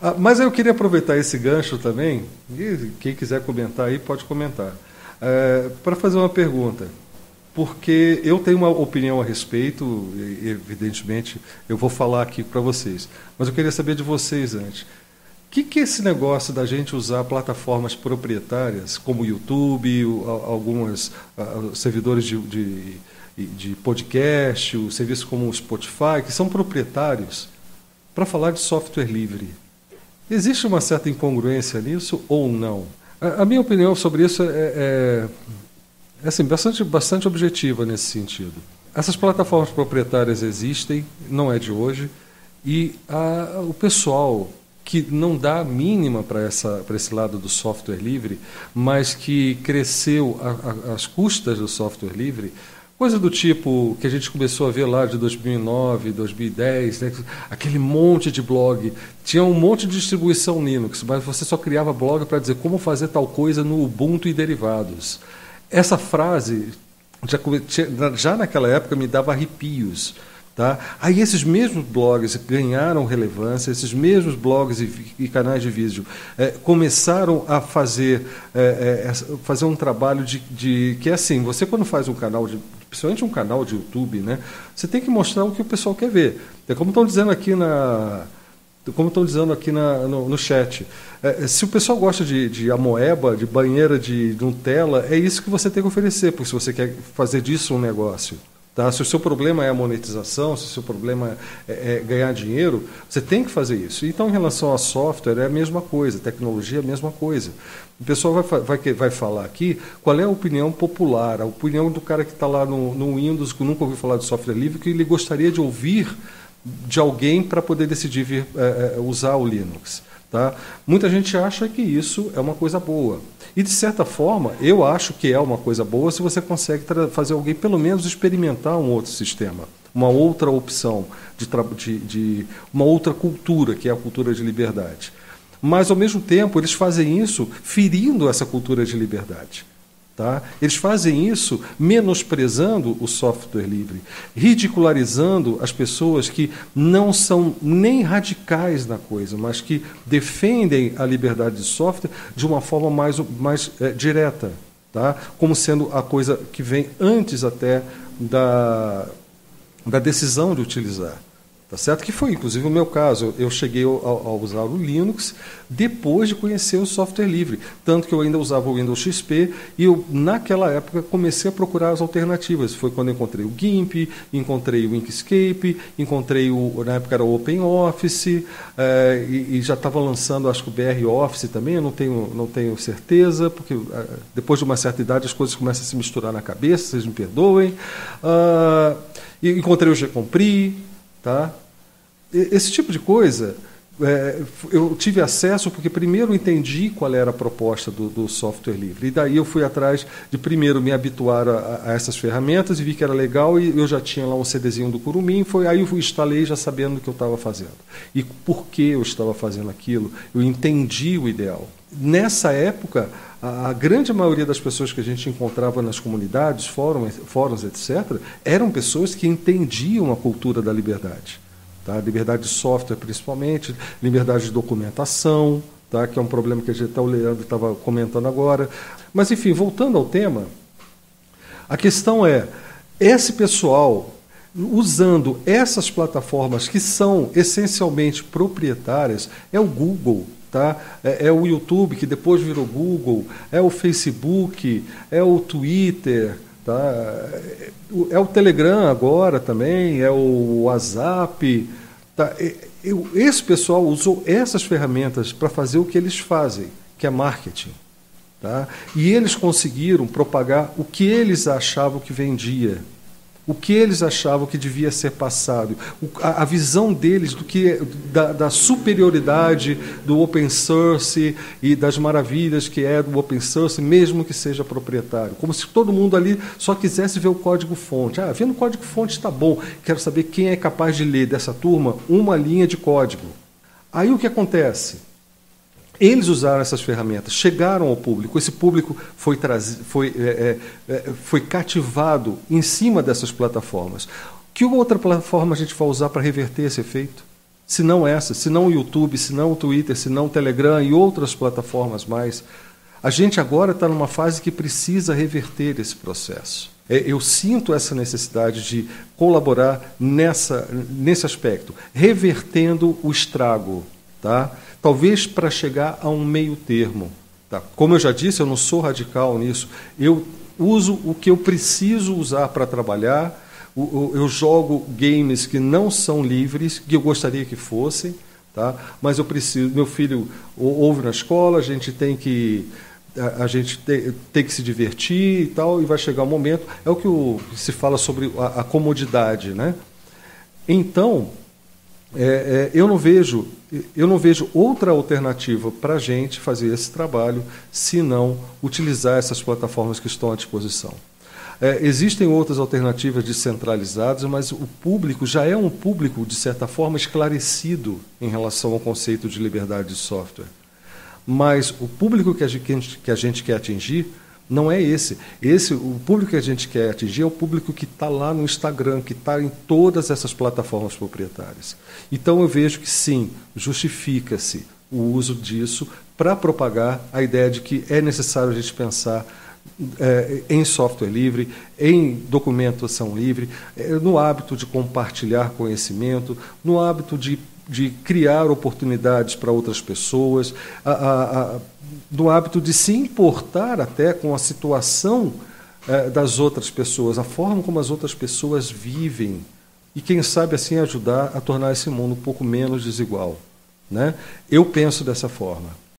Ah, mas eu queria aproveitar esse gancho também, e quem quiser comentar aí pode comentar, é, para fazer uma pergunta. Porque eu tenho uma opinião a respeito, evidentemente eu vou falar aqui para vocês, mas eu queria saber de vocês antes. O que, que é esse negócio da gente usar plataformas proprietárias, como o YouTube, alguns servidores de, de, de podcast, o serviço como o Spotify, que são proprietários, para falar de software livre? Existe uma certa incongruência nisso ou não? A, a minha opinião sobre isso é, é, é assim, bastante, bastante objetiva nesse sentido. Essas plataformas proprietárias existem, não é de hoje, e a, o pessoal que não dá a mínima para esse lado do software livre, mas que cresceu às custas do software livre, Coisa do tipo que a gente começou a ver lá de 2009, 2010, né? aquele monte de blog. Tinha um monte de distribuição Linux, mas você só criava blog para dizer como fazer tal coisa no Ubuntu e derivados. Essa frase, já, já naquela época, me dava arrepios. Tá? Aí esses mesmos blogs ganharam relevância, esses mesmos blogs e, e canais de vídeo é, começaram a fazer, é, é, fazer um trabalho de, de, que é assim, você quando faz um canal de, principalmente um canal de YouTube, né, você tem que mostrar o que o pessoal quer ver. É como estão dizendo aqui na como estão dizendo aqui na, no, no, chat. É, se o pessoal gosta de, de amoeba, de banheira de Nutella, é isso que você tem que oferecer, porque se você quer fazer disso um negócio. Tá? Se o seu problema é a monetização, se o seu problema é, é, ganhar dinheiro, você tem que fazer isso. Então, em relação a software, é a mesma coisa, tecnologia é a mesma coisa. O pessoal vai, vai, vai falar aqui qual é a opinião popular, a opinião do cara que está lá no, no Windows, que nunca ouviu falar de software livre, que ele gostaria de ouvir de alguém para poder decidir vir, é, é usar o Linux. Tá? Muita gente acha que isso é uma coisa boa. E, de certa forma, eu acho que é uma coisa boa se você consegue fazer alguém, pelo menos, experimentar um outro sistema, uma outra opção, de, de, de uma outra cultura, que é a cultura de liberdade. Mas, ao mesmo tempo, eles fazem isso ferindo essa cultura de liberdade. Tá? Eles fazem isso menosprezando o software livre, ridicularizando as pessoas que não são nem radicais na coisa, mas que defendem a liberdade de software de uma forma mais, mais é, direta, tá? como sendo a coisa que vem antes até da, da decisão de utilizar. Tá certo? Que foi, inclusive, o meu caso. Eu cheguei a, a, usar o Linux depois de conhecer o software livre. Tanto que eu ainda usava o Windows XP e eu, naquela época, comecei a procurar as alternativas. Foi quando encontrei o GIMP, encontrei o Inkscape, encontrei o, na época era o OpenOffice, é, e, e, já estava lançando, acho que o BR Office também, eu não tenho, não tenho certeza, porque é, depois de uma certa idade as coisas começam a se misturar na cabeça, vocês me perdoem. Uh, encontrei o Gcompris, Tá? Esse tipo de coisa é, eu tive acesso porque primeiro entendi qual era a proposta do, do, software livre. E daí eu fui atrás de primeiro me habituar a, a, essas ferramentas e vi que era legal e eu já tinha lá um CDzinho do Curumim, foi aí eu instalei já sabendo o que eu estava fazendo. E por que eu estava fazendo aquilo, eu entendi o ideal. Nessa época, a, a grande maioria das pessoas que a gente encontrava nas comunidades, fóruns, fóruns etc., eram pessoas que entendiam a cultura da liberdade. Tá? Liberdade de software, principalmente, liberdade de documentação, tá? que é um problema que a gente, o Leandro estava comentando agora. Mas, enfim, voltando ao tema, a questão é: esse pessoal usando essas plataformas que são essencialmente proprietárias, é o Google, Tá? É, é, o YouTube, que depois virou Google, é o Facebook, é o Twitter, tá? é, o Telegram agora também, é o WhatsApp. Tá? Eu, esse pessoal usou essas ferramentas para fazer o que eles fazem, que é marketing. Tá? E eles conseguiram propagar o que eles achavam que vendia o que eles achavam que devia ser passado, a, visão deles do que da, da, superioridade do open source e das maravilhas que é do open source, mesmo que seja proprietário, como se todo mundo ali só quisesse ver o código fonte. Ah, vendo o código fonte está bom. Quero saber quem é capaz de ler dessa turma uma linha de código. Aí o que acontece? Eles usaram essas ferramentas, chegaram ao público, esse público foi, foi, é, é, é, foi cativado em cima dessas plataformas. Que outra plataforma a gente vai usar para reverter esse efeito? se não essa, se não o YouTube, se não o Twitter, se não o Telegram e outras plataformas mais. A gente agora está numa fase que precisa reverter esse processo. É, eu sinto essa necessidade de colaborar nessa, nesse aspecto, revertendo o estrago, tá? Talvez para chegar a um meio termo. Tá? Como eu já disse, eu não sou radical nisso. Eu uso o que eu preciso usar para trabalhar. Eu jogo games que não são livres, que eu gostaria que fossem, tá? mas eu preciso. Meu filho ouve na escola, a gente tem que a, gente tem, que se divertir e tal, e vai chegar um momento. É o que se fala sobre a, a comodidade. Né? Então, é, é, eu, não vejo, eu não vejo outra alternativa para a gente fazer esse trabalho senão utilizar essas plataformas que estão à disposição. É, existem outras alternativas descentralizadas, mas o público já é um público, de certa forma, esclarecido em relação ao conceito de liberdade de software. Mas o público que a gente, que a gente quer atingir não é esse. Esse, o público que a gente quer atingir é o público que está lá no Instagram, que está em todas essas plataformas proprietárias. Então eu vejo que sim, justifica-se o uso disso para propagar a ideia de que é necessário a gente pensar é, em software livre, em documentação livre, é, no hábito de compartilhar conhecimento, no hábito de de criar oportunidades para outras pessoas, a, a, a, do hábito de se importar até com a situação é, das outras pessoas, a forma como as outras pessoas vivem. E quem sabe assim ajudar a tornar esse mundo um pouco menos desigual. Né? Eu penso dessa forma.